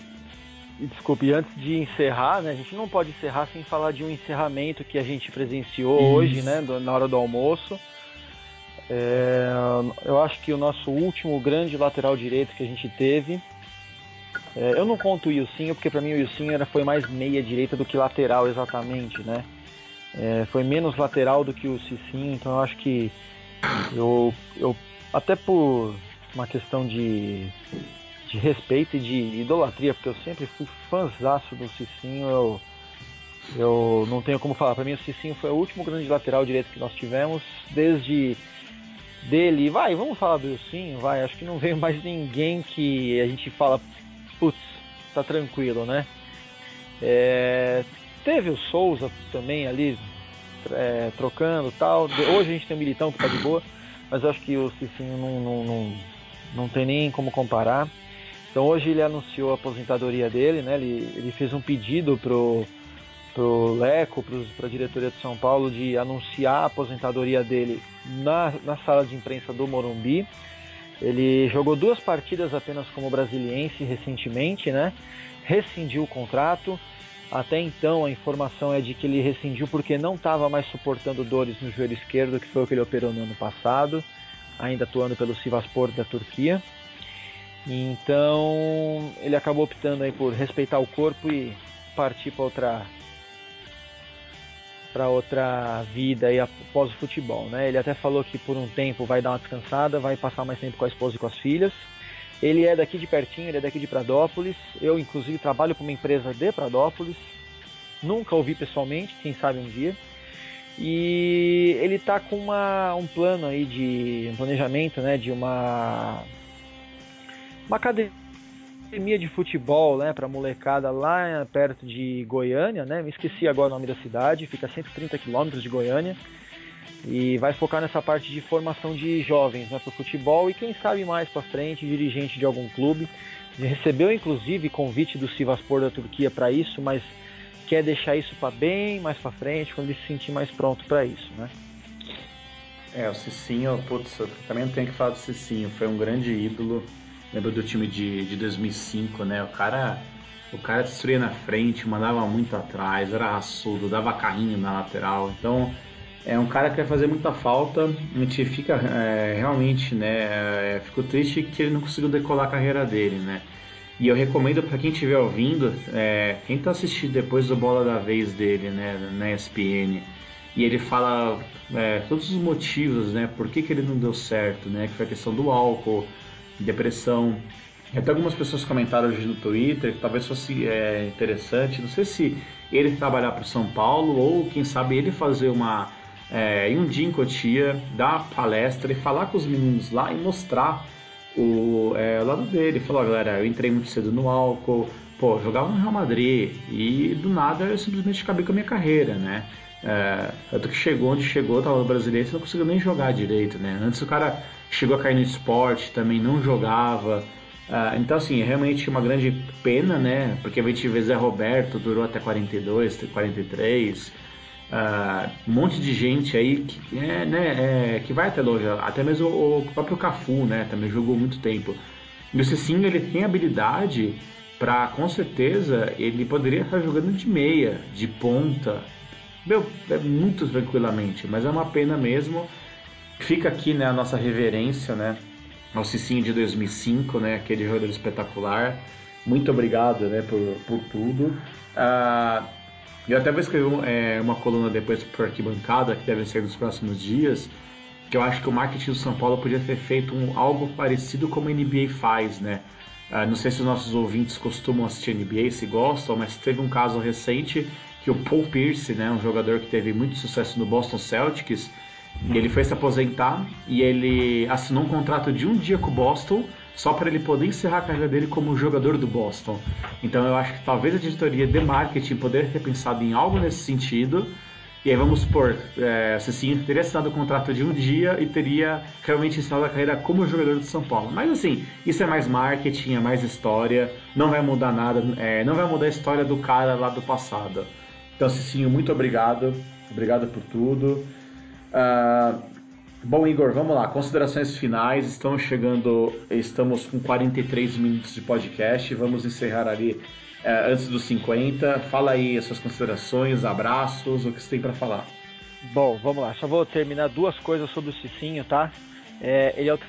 e, desculpe, antes de encerrar, né, a gente não pode encerrar sem falar de um encerramento que a gente presenciou Isso. hoje, né, na hora do almoço. É, eu acho que o nosso último grande lateral direito que a gente teve. É, eu não conto o Ilcinho, porque para mim o Ilcinho era, foi mais meia direita do que lateral exatamente, né? É, foi menos lateral do que o Cicinho, então eu acho que eu, eu até por uma questão de, de respeito e de idolatria, porque eu sempre fui fãzaço do Cicinho, eu, eu não tenho como falar. Para mim, o Cicinho foi o último grande lateral direito que nós tivemos, desde dele. Vai, vamos falar do Cicinho, vai. Acho que não veio mais ninguém que a gente fala, putz, tá tranquilo, né? É, teve o Souza também ali, é, trocando tal. Hoje a gente tem o Militão que tá de boa, mas acho que o Cicinho não, não, não, não tem nem como comparar. Então hoje ele anunciou a aposentadoria dele, né? Ele, ele fez um pedido pro, pro Leco, para a diretoria de São Paulo, de anunciar a aposentadoria dele na, na sala de imprensa do Morumbi. Ele jogou duas partidas apenas como brasiliense recentemente, né? Rescindiu o contrato. Até então a informação é de que ele rescindiu porque não estava mais suportando dores no joelho esquerdo, que foi o que ele operou no ano passado, ainda atuando pelo Sivaspor da Turquia. Então ele acabou optando aí por respeitar o corpo e partir para outra para outra vida aí após o futebol, né? Ele até falou que por um tempo vai dar uma descansada, vai passar mais tempo com a esposa e com as filhas. Ele é daqui de pertinho, ele é daqui de Pradópolis. Eu inclusive trabalho com uma empresa de Pradópolis. Nunca ouvi pessoalmente, quem sabe um dia. E ele está com uma, um plano aí de um planejamento, né, de uma uma academia academia de futebol, né, para molecada lá perto de Goiânia, né? Me esqueci agora o nome da cidade, fica a 130 quilômetros de Goiânia e vai focar nessa parte de formação de jovens, né, para o futebol e quem sabe mais para frente dirigente de algum clube. Recebeu inclusive convite do Sivaspor da Turquia para isso, mas quer deixar isso para bem mais para frente, quando ele se sentir mais pronto para isso, né? É, o Cicinho, putz, eu também tenho que falar do Cicinho, foi um grande ídolo Lembro do time de, de 2005, né? O cara, o cara destruía na frente, mandava muito atrás, era raçudo, dava carrinho na lateral. Então, é um cara que vai fazer muita falta. A gente fica é, realmente, né? É, ficou triste que ele não conseguiu decolar a carreira dele, né? E eu recomendo para quem estiver ouvindo, é, quem tá assistindo depois do Bola da Vez dele, né, na ESPN, e ele fala é, todos os motivos, né, por que, que ele não deu certo, né, que foi a questão do álcool, depressão. Até algumas pessoas comentaram hoje no Twitter que talvez fosse é, interessante, não sei se ele trabalhar para o São Paulo ou quem sabe ele fazer uma é, um dia em Cotia, dar palestra e falar com os meninos lá e mostrar o, é, lado dele. Falou, galera, eu entrei muito cedo no álcool, pô, jogava no Real Madrid e do nada eu simplesmente acabei com a minha carreira, né? É, tanto que chegou onde chegou, tava no brasileiro, você não conseguiu nem jogar direito, né? Antes o cara chegou a cair no esporte, também não jogava. Uh, então, assim, é realmente uma grande pena, né? Porque a gente vê Zé Roberto, durou até 42, 43. Uh, um monte de gente aí que, é, né, é, que vai até longe. Até mesmo o, próprio Cafu, né? Também jogou muito tempo. E o Cicinho, ele tem habilidade para, com certeza, ele poderia estar jogando de meia, de ponta. Meu, é muito tranquilamente, mas é uma pena mesmo. Fica aqui né, a nossa reverência né, ao Cicinho de 2005, né, aquele jogador espetacular. Muito obrigado né, por, por tudo. Uh, eu até vou escrever é, uma coluna depois para Arquibancada, que deve ser nos próximos dias, que eu acho que o marketing do São Paulo podia ter feito um, algo parecido como a NBA faz, né? Uh, não sei se os nossos ouvintes costumam assistir NBA, se gostam, mas teve um caso recente que o Paul Pierce, né, um jogador que teve muito sucesso no Boston Celtics, ele foi se aposentar e ele assinou um contrato de um dia com o Boston só para ele poder encerrar a carreira dele como jogador do Boston. Então eu acho que talvez a diretoria de marketing poderia ter pensado em algo nesse sentido. E aí vamos supor, é, sim teria assinado o contrato de um dia e teria realmente encerrado a carreira como jogador do São Paulo. Mas assim, isso é mais marketing, é mais história, não vai mudar nada, é, não vai mudar a história do cara lá do passado. Então, Cicinho, muito obrigado. Obrigado por tudo. Uh, bom, Igor, vamos lá. Considerações finais. Estamos chegando, estamos com 43 minutos de podcast. Vamos encerrar ali uh, antes dos 50. Fala aí as suas considerações, abraços, o que você tem para falar. Bom, vamos lá. Só vou terminar duas coisas sobre o Cicinho, tá? É, ele é o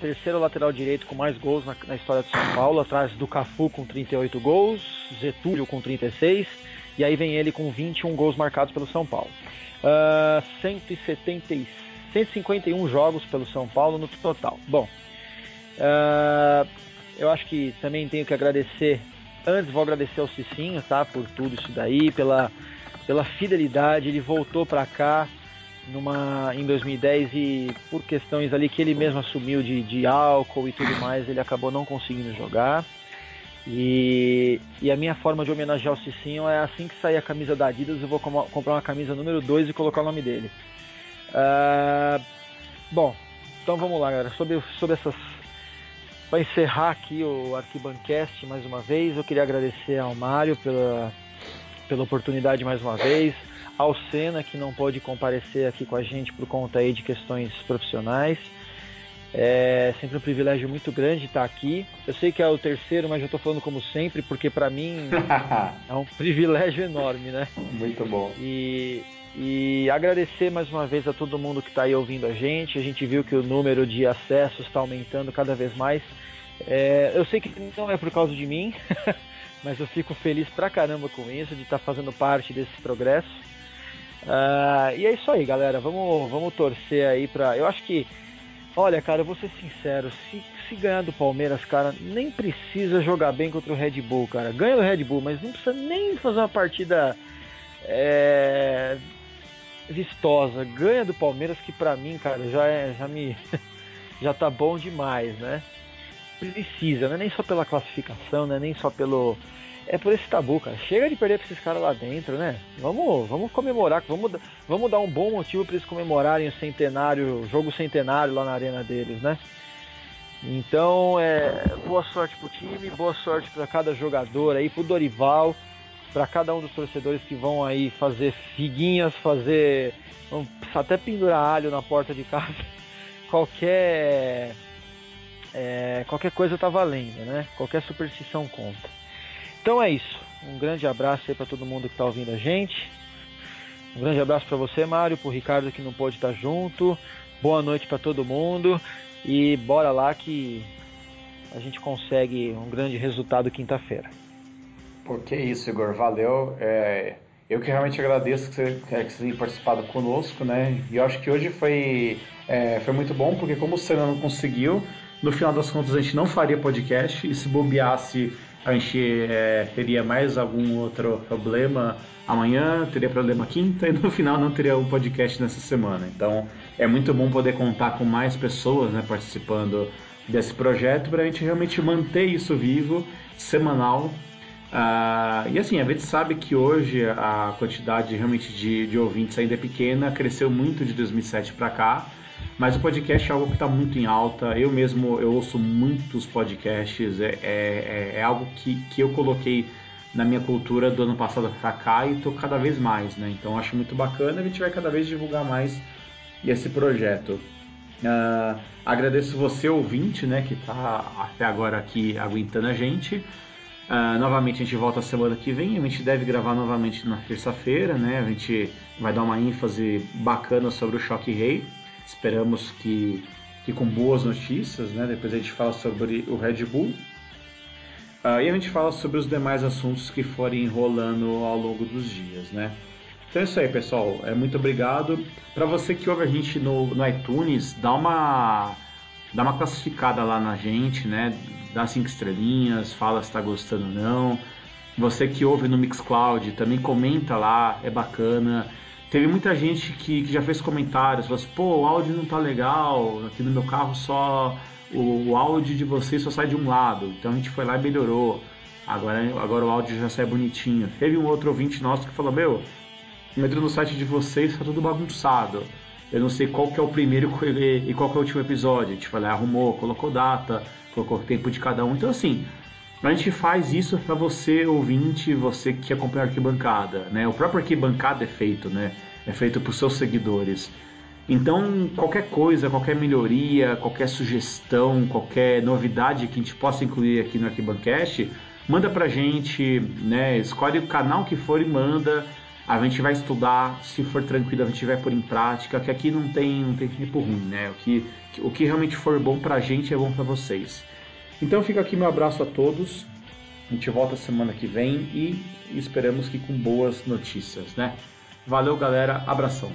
terceiro lateral direito com mais gols na, na, história de São Paulo, atrás do Cafu com 38 gols, Getúlio com 36, e aí vem ele com 21 gols marcados pelo São Paulo. Uh, 170, 151 jogos pelo São Paulo no total. Bom, uh, eu acho que também tenho que agradecer. Antes vou agradecer ao Cicinho, tá, por tudo isso daí, pela, pela fidelidade. Ele voltou para cá numa em 2010 e por questões ali que ele mesmo assumiu de, de álcool e tudo mais, ele acabou não conseguindo jogar. E, e, a minha forma de homenagear o Cicinho é assim que sair a camisa da Adidas, eu vou com comprar uma camisa número 2 e colocar o nome dele. Uh, bom, então vamos lá, galera. Sobre, sobre essas. Para encerrar aqui o Arquibancast mais uma vez, eu queria agradecer ao Mário pela, pela oportunidade mais uma vez, ao Senna, que não pôde comparecer aqui com a gente por conta aí de questões profissionais. É sempre um privilégio muito grande estar aqui. Eu sei que é o terceiro, mas eu estou falando como sempre, porque para mim é um privilégio enorme, né? Muito bom. E, e agradecer mais uma vez a todo mundo que está aí ouvindo a gente. A gente viu que o número de acessos está aumentando cada vez mais. É, eu sei que não é por causa de mim, mas eu fico feliz pra caramba com isso, de estar tá fazendo parte desse progresso. Uh, e é isso aí, galera. Vamos, vamos torcer aí pra. Eu acho que Olha, cara, eu vou ser sincero, se, se ganhar do Palmeiras, cara, nem precisa jogar bem contra o Red Bull, cara. Ganha o Red Bull, mas não precisa nem fazer uma partida é, vistosa. Ganha do Palmeiras, que pra mim, cara, já é, já me já tá bom demais, né? Precisa, não é nem só pela classificação, não é nem só pelo é por esse tabu, cara. Chega de perder pra esses caras lá dentro, né? Vamos, vamos comemorar, vamos, vamos dar um bom motivo para eles comemorarem o centenário, o jogo centenário lá na arena deles, né? Então, é, boa sorte pro time, boa sorte para cada jogador aí, pro Dorival, para cada um dos torcedores que vão aí fazer figuinhas, fazer até pendurar alho na porta de casa. qualquer é, qualquer coisa tá valendo, né? Qualquer superstição conta. Então é isso. Um grande abraço aí para todo mundo que está ouvindo a gente. Um grande abraço para você, Mário, para o Ricardo que não pôde estar junto. Boa noite para todo mundo e bora lá que a gente consegue um grande resultado quinta-feira. Por que isso, Igor? Valeu. É, eu que realmente agradeço que você tenha participado conosco, né? E eu acho que hoje foi, é, foi muito bom, porque como o Senna não conseguiu, no final das contas a gente não faria podcast e se bobeasse a gente é, teria mais algum outro problema amanhã, teria problema quinta e no final não teria um podcast nessa semana. Então é muito bom poder contar com mais pessoas né, participando desse projeto para a gente realmente manter isso vivo, semanal. Uh, e assim, a gente sabe que hoje a quantidade realmente de, de ouvintes ainda é pequena, cresceu muito de 2007 para cá. Mas o podcast é algo que está muito em alta. Eu mesmo eu ouço muitos podcasts. É, é, é, algo que, que eu coloquei na minha cultura do ano passado para cá e estou cada vez mais, né? Então acho muito bacana. A gente vai cada vez divulgar mais esse projeto. Uh, agradeço você ouvinte, né, que está até agora aqui aguentando a gente. Uh, novamente a gente volta semana que vem. A gente deve gravar novamente na terça-feira, né? A gente vai dar uma ênfase bacana sobre o Choque Rei. Esperamos que, que com boas notícias, né? Depois a gente fala sobre o Red Bull. Uh, e a gente fala sobre os demais assuntos que forem enrolando ao longo dos dias, né? Então é isso aí, pessoal. É, muito obrigado. Para você que ouve a gente no, no iTunes, dá uma, dá uma classificada lá na gente, né? Dá cinco estrelinhas, fala se está gostando ou não. Você que ouve no Mixcloud, também comenta lá, é bacana. Teve muita gente que, que já fez comentários, falou assim, pô, o áudio não tá legal, aqui no meu carro só o, o áudio de vocês só sai de um lado. Então a gente foi lá e melhorou. Agora, agora o áudio já sai bonitinho. Teve um outro ouvinte nosso que falou, meu, entrou no site de vocês, tá tudo bagunçado. Eu não sei qual que é o primeiro e qual que é o último episódio. A gente foi lá, arrumou, colocou data, colocou o tempo de cada um. Então assim, a gente faz isso para você, ouvinte, você que acompanha a arquibancada, né? O próprio arquibancada é feito, né? É feito por seus seguidores. Então, qualquer coisa, qualquer melhoria, qualquer sugestão, qualquer novidade que a gente possa incluir aqui no Arquibancast, manda pra gente, né? Escolhe o canal que for e manda. A gente vai estudar, se for tranquilo, a gente vai pôr em prática, que aqui não tem, não tem tempo ruim, né? O que, o que realmente for bom pra gente é bom pra vocês. Então fica aqui meu abraço a todos. A gente volta semana que vem e esperamos que com boas notícias, né? Valeu, galera. Abração.